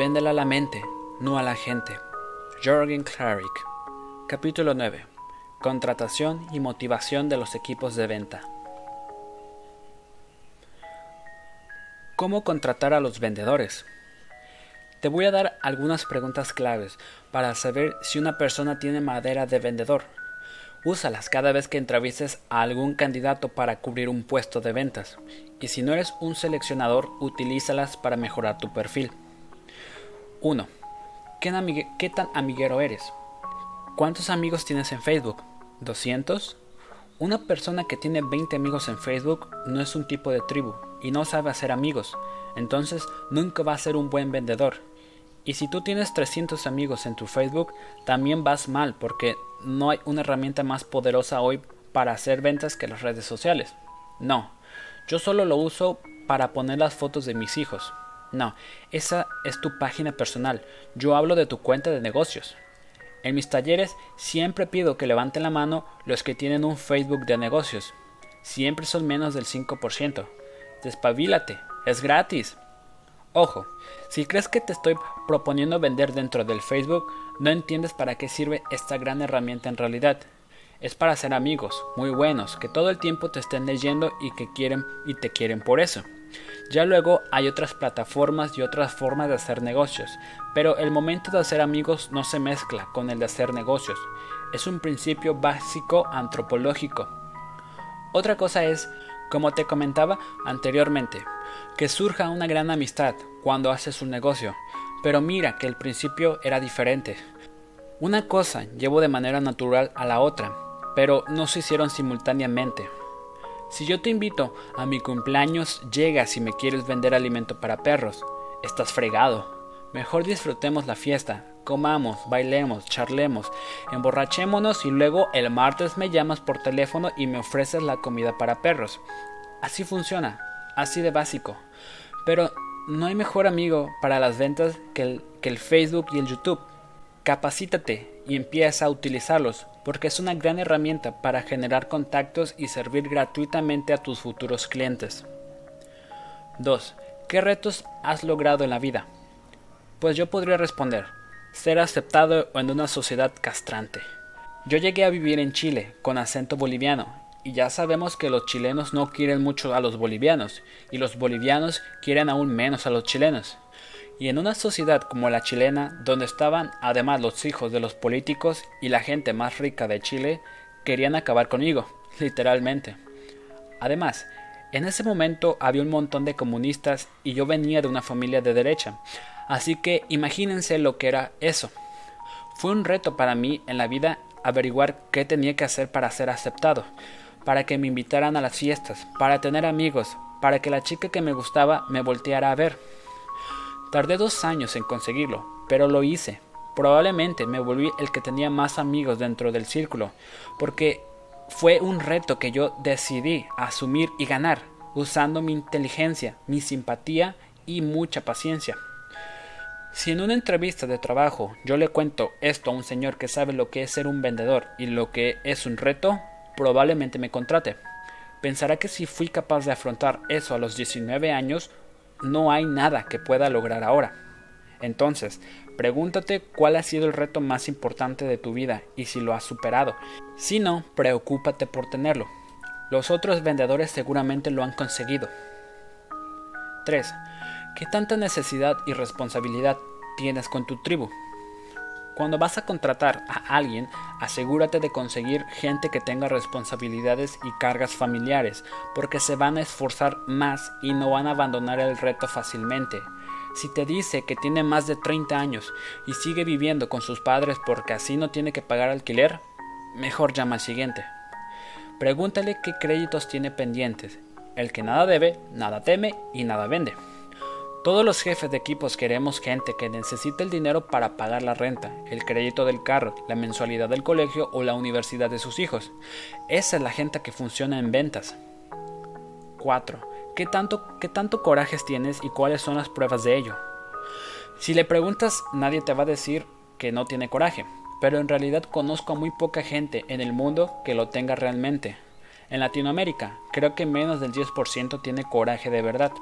Véndela a la mente, no a la gente. Jorgen Clarick. Capítulo 9. Contratación y motivación de los equipos de venta. ¿Cómo contratar a los vendedores? Te voy a dar algunas preguntas claves para saber si una persona tiene madera de vendedor. Úsalas cada vez que entrevistes a algún candidato para cubrir un puesto de ventas. Y si no eres un seleccionador, utilízalas para mejorar tu perfil. 1. ¿Qué, ¿Qué, tan amiguero eres? ¿Cuántos amigos tienes en Facebook? ¿200? Una persona que tiene 20 amigos en Facebook no es un tipo de tribu y no sabe hacer amigos, entonces nunca va a ser un buen vendedor. Y si tú tienes 300 amigos en tu Facebook, también vas mal porque no hay una herramienta más poderosa hoy para hacer ventas que las redes sociales. No, yo solo lo uso para poner las fotos de mis hijos. No, esa es tu página personal. Yo hablo de tu cuenta de negocios. En mis talleres siempre pido que levanten la mano los que tienen un Facebook de negocios. Siempre son menos del 5%. Despabilate, es gratis. Ojo, si crees que te estoy proponiendo vender dentro del Facebook, no entiendes para qué sirve esta gran herramienta en realidad. Es para ser amigos, muy buenos, que todo el tiempo te estén leyendo y que quieren y te quieren por eso. Ya luego hay otras plataformas y otras formas de hacer negocios, pero el momento de hacer amigos no se mezcla con el de hacer negocios. Es un principio básico antropológico. Otra cosa es, como te comentaba anteriormente, que surja una gran amistad cuando haces un negocio, pero mira que el principio era diferente. Una cosa llevó de manera natural a la otra, pero no se hicieron simultáneamente. Si yo te invito a mi cumpleaños, llega si me quieres vender alimento para perros. Estás fregado. Mejor disfrutemos la fiesta, comamos, bailemos, charlemos, emborrachémonos y luego el martes me llamas por teléfono y me ofreces la comida para perros. Así funciona, así de básico. Pero no hay mejor amigo para las ventas que el, que el Facebook y el YouTube. Capacítate y empieza a utilizarlos porque es una gran herramienta para generar contactos y servir gratuitamente a tus futuros clientes. 2. ¿Qué retos has logrado en la vida? Pues yo podría responder, ser aceptado en una sociedad castrante. Yo llegué a vivir en Chile con acento boliviano y ya sabemos que los chilenos no quieren mucho a los bolivianos y los bolivianos quieren aún menos a los chilenos. Y en una sociedad como la chilena, donde estaban además los hijos de los políticos y la gente más rica de Chile, querían acabar conmigo, literalmente. Además, en ese momento había un montón de comunistas y yo venía de una familia de derecha, así que imagínense lo que era eso. Fue un reto para mí en la vida averiguar qué tenía que hacer para ser aceptado, para que me invitaran a las fiestas, para tener amigos, para que la chica que me gustaba me volteara a ver. Tardé dos años en conseguirlo, pero lo hice. Probablemente me volví el que tenía más amigos dentro del círculo, porque fue un reto que yo decidí asumir y ganar, usando mi inteligencia, mi simpatía y mucha paciencia. Si en una entrevista de trabajo yo le cuento esto a un señor que sabe lo que es ser un vendedor y lo que es un reto, probablemente me contrate. Pensará que si fui capaz de afrontar eso a los 19 años, no hay nada que pueda lograr ahora. Entonces, pregúntate cuál ha sido el reto más importante de tu vida y si lo has superado. Si no, preocúpate por tenerlo. Los otros vendedores seguramente lo han conseguido. 3. ¿Qué tanta necesidad y responsabilidad tienes con tu tribu? Cuando vas a contratar a alguien, asegúrate de conseguir gente que tenga responsabilidades y cargas familiares, porque se van a esforzar más y no van a abandonar el reto fácilmente. Si te dice que tiene más de 30 años y sigue viviendo con sus padres porque así no tiene que pagar alquiler, mejor llama al siguiente. Pregúntale qué créditos tiene pendientes. El que nada debe, nada teme y nada vende. Todos los jefes de equipos queremos gente que necesite el dinero para pagar la renta, el crédito del carro, la mensualidad del colegio o la universidad de sus hijos. Esa es la gente que funciona en ventas. 4. ¿Qué tanto, ¿Qué tanto corajes tienes y cuáles son las pruebas de ello? Si le preguntas, nadie te va a decir que no tiene coraje, pero en realidad conozco a muy poca gente en el mundo que lo tenga realmente. En Latinoamérica, creo que menos del 10% tiene coraje de verdad.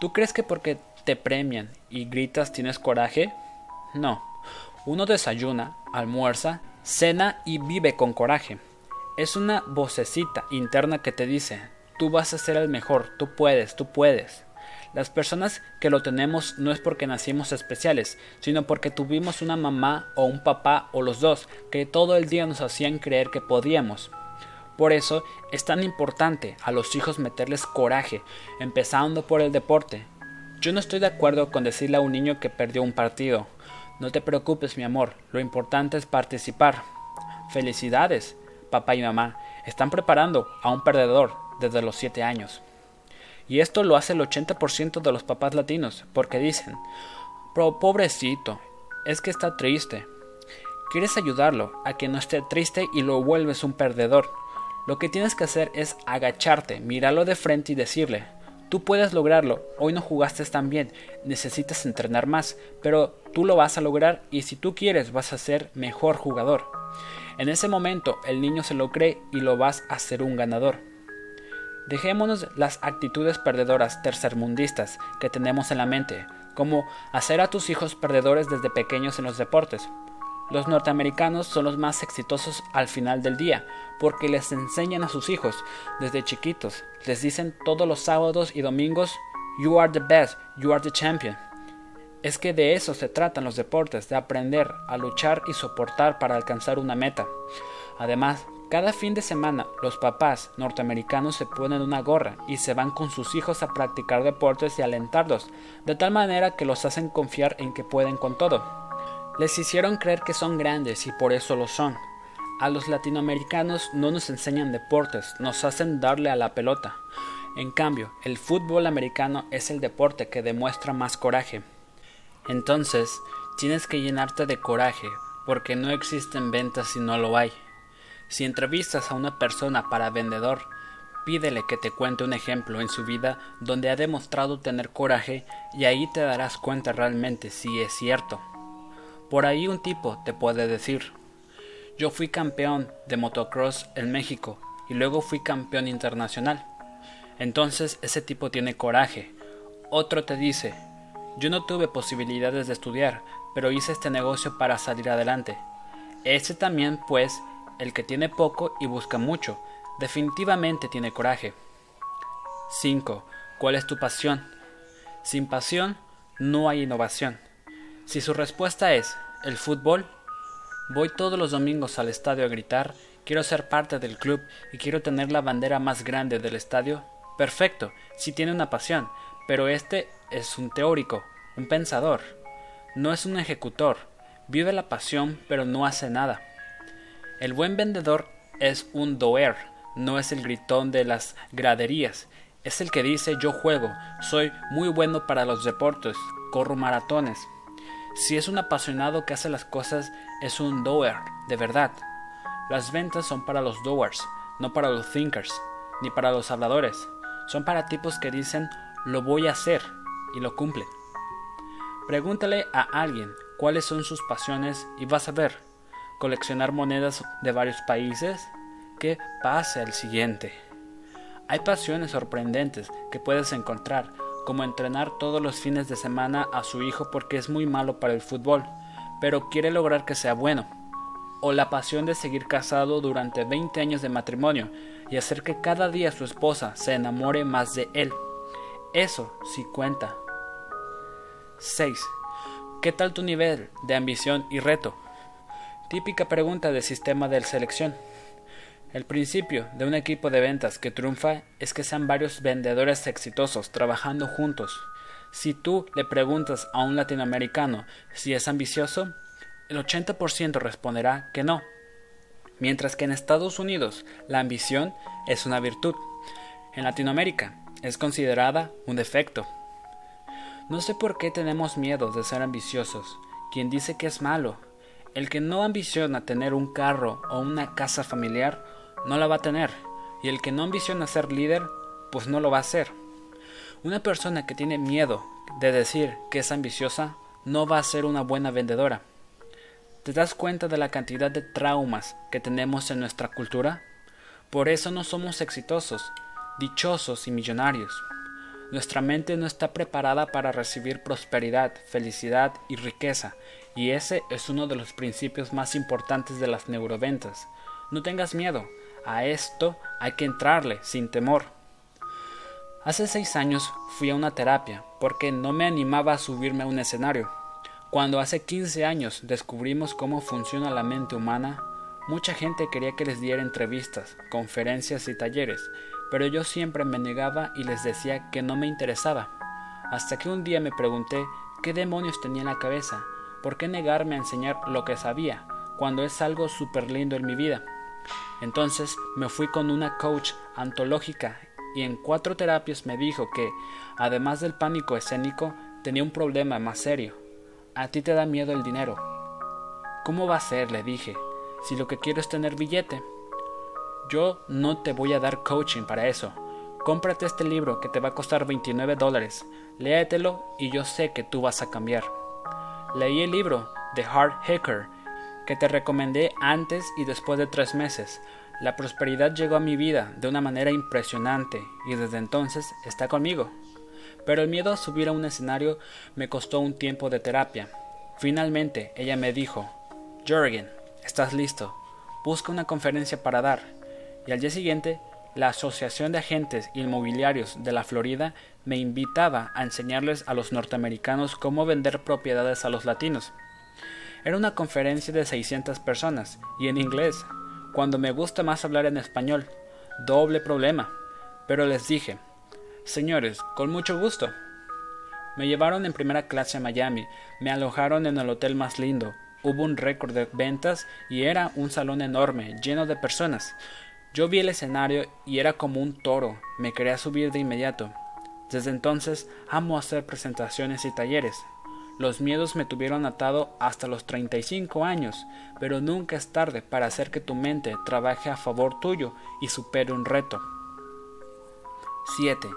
¿Tú crees que porque te premian y gritas tienes coraje? No. Uno desayuna, almuerza, cena y vive con coraje. Es una vocecita interna que te dice, tú vas a ser el mejor, tú puedes, tú puedes. Las personas que lo tenemos no es porque nacimos especiales, sino porque tuvimos una mamá o un papá o los dos que todo el día nos hacían creer que podíamos. Por eso es tan importante a los hijos meterles coraje, empezando por el deporte. Yo no estoy de acuerdo con decirle a un niño que perdió un partido. No te preocupes, mi amor, lo importante es participar. Felicidades, papá y mamá, están preparando a un perdedor desde los 7 años. Y esto lo hace el 80% de los papás latinos, porque dicen, pobrecito, es que está triste. Quieres ayudarlo a que no esté triste y lo vuelves un perdedor. Lo que tienes que hacer es agacharte, mirarlo de frente y decirle, tú puedes lograrlo, hoy no jugaste tan bien, necesitas entrenar más, pero tú lo vas a lograr y si tú quieres vas a ser mejor jugador. En ese momento el niño se lo cree y lo vas a hacer un ganador. Dejémonos las actitudes perdedoras tercermundistas que tenemos en la mente, como hacer a tus hijos perdedores desde pequeños en los deportes. Los norteamericanos son los más exitosos al final del día, porque les enseñan a sus hijos desde chiquitos. Les dicen todos los sábados y domingos, You are the best, you are the champion. Es que de eso se tratan los deportes, de aprender a luchar y soportar para alcanzar una meta. Además, cada fin de semana los papás norteamericanos se ponen una gorra y se van con sus hijos a practicar deportes y alentarlos, de tal manera que los hacen confiar en que pueden con todo. Les hicieron creer que son grandes y por eso lo son. A los latinoamericanos no nos enseñan deportes, nos hacen darle a la pelota. En cambio, el fútbol americano es el deporte que demuestra más coraje. Entonces, tienes que llenarte de coraje, porque no existen ventas si no lo hay. Si entrevistas a una persona para vendedor, pídele que te cuente un ejemplo en su vida donde ha demostrado tener coraje y ahí te darás cuenta realmente si es cierto. Por ahí un tipo te puede decir, yo fui campeón de motocross en México y luego fui campeón internacional. Entonces ese tipo tiene coraje. Otro te dice, yo no tuve posibilidades de estudiar, pero hice este negocio para salir adelante. Ese también, pues, el que tiene poco y busca mucho, definitivamente tiene coraje. 5. ¿Cuál es tu pasión? Sin pasión no hay innovación. Si su respuesta es el fútbol, voy todos los domingos al estadio a gritar, quiero ser parte del club y quiero tener la bandera más grande del estadio, perfecto, si tiene una pasión, pero este es un teórico, un pensador, no es un ejecutor, vive la pasión pero no hace nada. El buen vendedor es un doer, no es el gritón de las graderías, es el que dice yo juego, soy muy bueno para los deportes, corro maratones, si es un apasionado que hace las cosas, es un doer, de verdad. Las ventas son para los doers, no para los thinkers, ni para los habladores. Son para tipos que dicen lo voy a hacer y lo cumplen. Pregúntale a alguien cuáles son sus pasiones y vas a ver. Coleccionar monedas de varios países. Que pase al siguiente. Hay pasiones sorprendentes que puedes encontrar como entrenar todos los fines de semana a su hijo porque es muy malo para el fútbol, pero quiere lograr que sea bueno, o la pasión de seguir casado durante 20 años de matrimonio y hacer que cada día su esposa se enamore más de él. Eso sí cuenta. 6. ¿Qué tal tu nivel de ambición y reto? Típica pregunta del sistema de selección. El principio de un equipo de ventas que triunfa es que sean varios vendedores exitosos trabajando juntos. Si tú le preguntas a un latinoamericano si es ambicioso, el 80% responderá que no. Mientras que en Estados Unidos la ambición es una virtud. En Latinoamérica es considerada un defecto. No sé por qué tenemos miedo de ser ambiciosos. Quien dice que es malo. El que no ambiciona tener un carro o una casa familiar no la va a tener, y el que no ambiciona ser líder, pues no lo va a ser. Una persona que tiene miedo de decir que es ambiciosa, no va a ser una buena vendedora. ¿Te das cuenta de la cantidad de traumas que tenemos en nuestra cultura? Por eso no somos exitosos, dichosos y millonarios. Nuestra mente no está preparada para recibir prosperidad, felicidad y riqueza, y ese es uno de los principios más importantes de las neuroventas. No tengas miedo, a esto hay que entrarle sin temor. Hace seis años fui a una terapia porque no me animaba a subirme a un escenario. Cuando hace 15 años descubrimos cómo funciona la mente humana, mucha gente quería que les diera entrevistas, conferencias y talleres, pero yo siempre me negaba y les decía que no me interesaba. Hasta que un día me pregunté qué demonios tenía en la cabeza, por qué negarme a enseñar lo que sabía, cuando es algo súper lindo en mi vida. Entonces me fui con una coach antológica y en cuatro terapias me dijo que, además del pánico escénico, tenía un problema más serio. A ti te da miedo el dinero. ¿Cómo va a ser? le dije, si lo que quiero es tener billete. Yo no te voy a dar coaching para eso. Cómprate este libro que te va a costar 29 dólares. Léetelo y yo sé que tú vas a cambiar. Leí el libro The Hard Hacker que te recomendé antes y después de tres meses. La prosperidad llegó a mi vida de una manera impresionante y desde entonces está conmigo. Pero el miedo a subir a un escenario me costó un tiempo de terapia. Finalmente ella me dijo, Jürgen, estás listo, busca una conferencia para dar y al día siguiente la Asociación de Agentes Inmobiliarios de la Florida me invitaba a enseñarles a los norteamericanos cómo vender propiedades a los latinos. Era una conferencia de 600 personas y en inglés, cuando me gusta más hablar en español. Doble problema. Pero les dije, señores, con mucho gusto. Me llevaron en primera clase a Miami, me alojaron en el hotel más lindo, hubo un récord de ventas y era un salón enorme, lleno de personas. Yo vi el escenario y era como un toro, me quería subir de inmediato. Desde entonces amo hacer presentaciones y talleres. Los miedos me tuvieron atado hasta los 35 años, pero nunca es tarde para hacer que tu mente trabaje a favor tuyo y supere un reto. 7.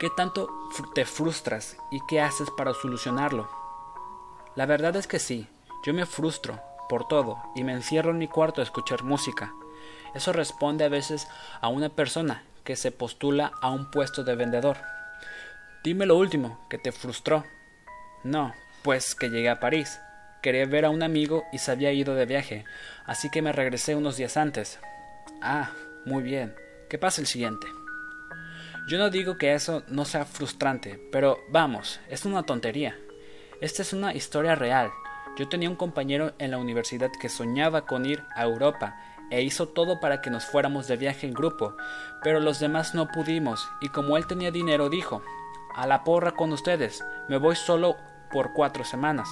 ¿Qué tanto te frustras y qué haces para solucionarlo? La verdad es que sí, yo me frustro por todo y me encierro en mi cuarto a escuchar música. Eso responde a veces a una persona que se postula a un puesto de vendedor. Dime lo último, que te frustró. No, pues que llegué a París. Quería ver a un amigo y se había ido de viaje, así que me regresé unos días antes. Ah, muy bien. ¿Qué pasa el siguiente? Yo no digo que eso no sea frustrante, pero vamos, es una tontería. Esta es una historia real. Yo tenía un compañero en la universidad que soñaba con ir a Europa e hizo todo para que nos fuéramos de viaje en grupo, pero los demás no pudimos, y como él tenía dinero dijo, a la porra con ustedes, me voy solo por cuatro semanas.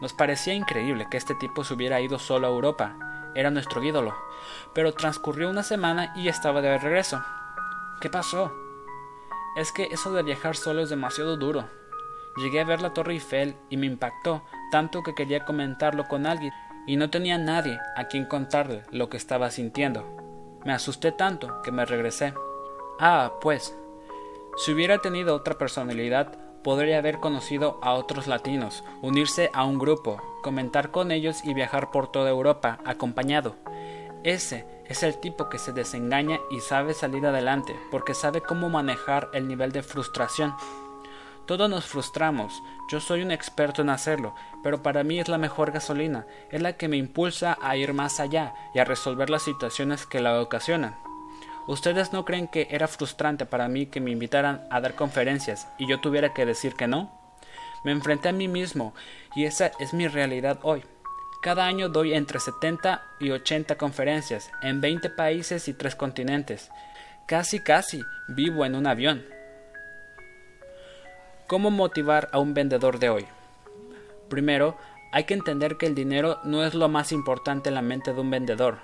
Nos parecía increíble que este tipo se hubiera ido solo a Europa, era nuestro ídolo, pero transcurrió una semana y estaba de regreso. ¿Qué pasó? Es que eso de viajar solo es demasiado duro. Llegué a ver la Torre Eiffel y me impactó tanto que quería comentarlo con alguien, y no tenía nadie a quien contarle lo que estaba sintiendo. Me asusté tanto que me regresé. Ah, pues, si hubiera tenido otra personalidad, podría haber conocido a otros latinos, unirse a un grupo, comentar con ellos y viajar por toda Europa acompañado. Ese es el tipo que se desengaña y sabe salir adelante porque sabe cómo manejar el nivel de frustración. Todos nos frustramos, yo soy un experto en hacerlo, pero para mí es la mejor gasolina, es la que me impulsa a ir más allá y a resolver las situaciones que la ocasionan. ¿Ustedes no creen que era frustrante para mí que me invitaran a dar conferencias y yo tuviera que decir que no? Me enfrenté a mí mismo y esa es mi realidad hoy. Cada año doy entre 70 y 80 conferencias en 20 países y 3 continentes. Casi casi vivo en un avión. ¿Cómo motivar a un vendedor de hoy? Primero, hay que entender que el dinero no es lo más importante en la mente de un vendedor.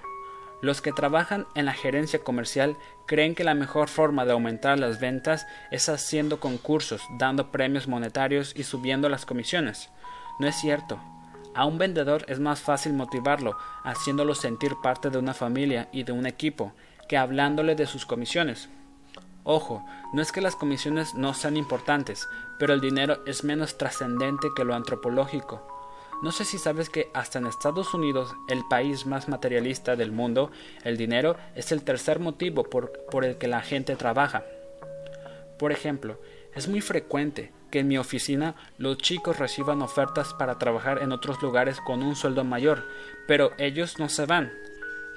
Los que trabajan en la gerencia comercial creen que la mejor forma de aumentar las ventas es haciendo concursos, dando premios monetarios y subiendo las comisiones. No es cierto. A un vendedor es más fácil motivarlo haciéndolo sentir parte de una familia y de un equipo que hablándole de sus comisiones. Ojo, no es que las comisiones no sean importantes, pero el dinero es menos trascendente que lo antropológico. No sé si sabes que hasta en Estados Unidos, el país más materialista del mundo, el dinero es el tercer motivo por, el que la gente trabaja. Por ejemplo, es muy frecuente que en mi oficina los chicos reciban ofertas para trabajar en otros lugares con un sueldo mayor, pero ellos no se van.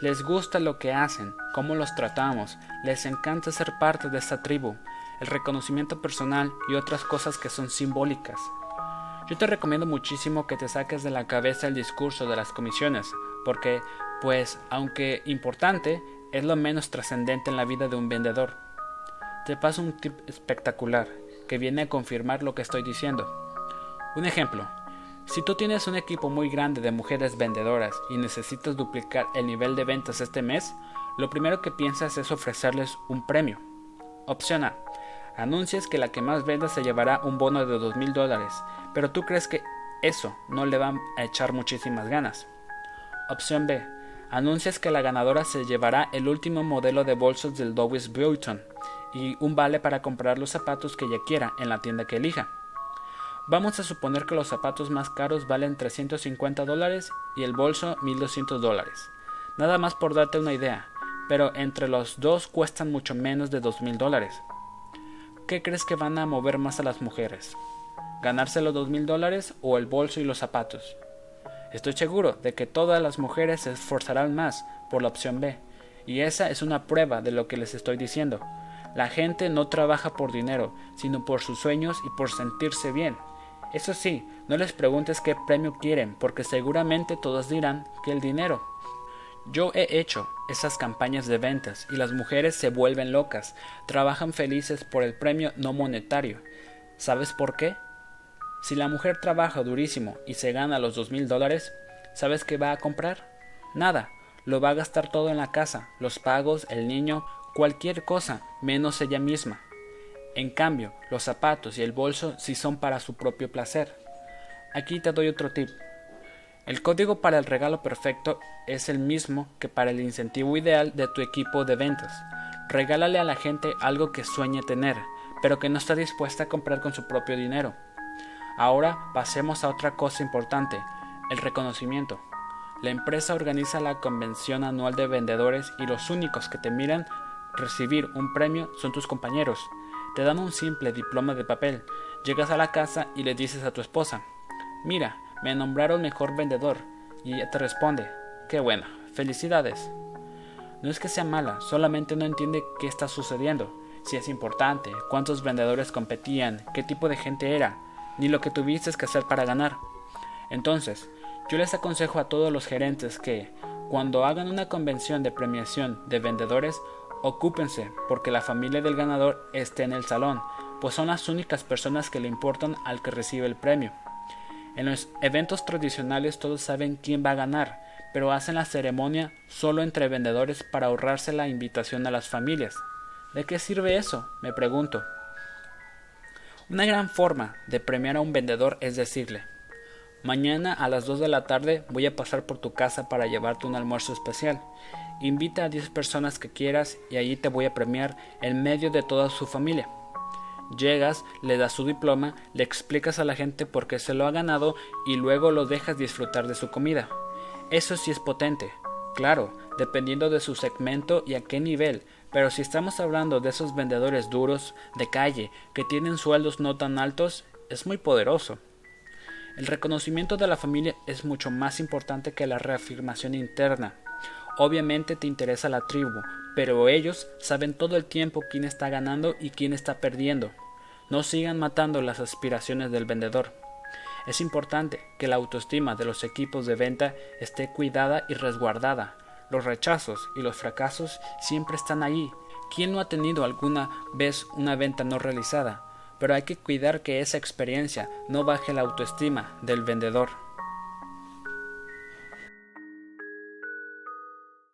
Les gusta lo que hacen, cómo los tratamos, les encanta ser parte de esta tribu, el reconocimiento personal y otras cosas que son simbólicas. Yo te recomiendo muchísimo que te saques de la cabeza el discurso de las comisiones, porque, pues, aunque importante, es lo menos trascendente en la vida de un vendedor. Te paso un tip espectacular que viene a confirmar lo que estoy diciendo. Un ejemplo. Si tú tienes un equipo muy grande de mujeres vendedoras y necesitas duplicar el nivel de ventas este mes, lo primero que piensas es ofrecerles un premio. Opción A. Anuncias que la que más venda se llevará un bono de dos mil dólares, pero tú crees que eso no le va a echar muchísimas ganas. Opción B. Anuncias que la ganadora se llevará el último modelo de bolsos del Dowis Vuitton y un vale para comprar los zapatos que ella quiera en la tienda que elija. Vamos a suponer que los zapatos más caros valen 350 dólares y el bolso 1200 dólares. Nada más por darte una idea, pero entre los dos cuestan mucho menos de 2000 dólares. ¿Qué crees que van a mover más a las mujeres? ¿Ganarse los 2000 dólares o el bolso y los zapatos? Estoy seguro de que todas las mujeres se esforzarán más por la opción B, y esa es una prueba de lo que les estoy diciendo. La gente no trabaja por dinero, sino por sus sueños y por sentirse bien. Eso sí, no les preguntes qué premio quieren, porque seguramente todos dirán que el dinero. Yo he hecho esas campañas de ventas y las mujeres se vuelven locas, trabajan felices por el premio no monetario. ¿Sabes por qué? Si la mujer trabaja durísimo y se gana los dos mil dólares, ¿sabes qué va a comprar? Nada, lo va a gastar todo en la casa, los pagos, el niño, cualquier cosa, menos ella misma. En cambio, los zapatos y el bolso sí son para su propio placer. Aquí te doy otro tip. El código para el regalo perfecto es el mismo que para el incentivo ideal de tu equipo de ventas. Regálale a la gente algo que sueñe tener, pero que no está dispuesta a comprar con su propio dinero. Ahora pasemos a otra cosa importante, el reconocimiento. La empresa organiza la convención anual de vendedores y los únicos que te miran recibir un premio son tus compañeros. Te dan un simple diploma de papel. Llegas a la casa y le dices a tu esposa, mira, me nombraron mejor vendedor. Y ella te responde, qué bueno, felicidades. No es que sea mala, solamente no entiende qué está sucediendo, si es importante, cuántos vendedores competían, qué tipo de gente era, ni lo que tuviste que hacer para ganar. Entonces, yo les aconsejo a todos los gerentes que, cuando hagan una convención de premiación de vendedores, ocúpense porque la familia del ganador esté en el salón, pues son las únicas personas que le importan al que recibe el premio. En los eventos tradicionales todos saben quién va a ganar, pero hacen la ceremonia solo entre vendedores para ahorrarse la invitación a las familias. ¿De qué sirve eso? me pregunto. Una gran forma de premiar a un vendedor es decirle, mañana a las 2 de la tarde voy a pasar por tu casa para llevarte un almuerzo especial. Invita a 10 personas que quieras y allí te voy a premiar en medio de toda su familia. Llegas, le das su diploma, le explicas a la gente por qué se lo ha ganado y luego lo dejas disfrutar de su comida. Eso sí es potente, claro, dependiendo de su segmento y a qué nivel, pero si estamos hablando de esos vendedores duros, de calle, que tienen sueldos no tan altos, es muy poderoso. El reconocimiento de la familia es mucho más importante que la reafirmación interna. Obviamente te interesa la tribu, pero ellos saben todo el tiempo quién está ganando y quién está perdiendo. No sigan matando las aspiraciones del vendedor. Es importante que la autoestima de los equipos de venta esté cuidada y resguardada. Los rechazos y los fracasos siempre están ahí. ¿Quién no ha tenido alguna vez una venta no realizada? Pero hay que cuidar que esa experiencia no baje la autoestima del vendedor.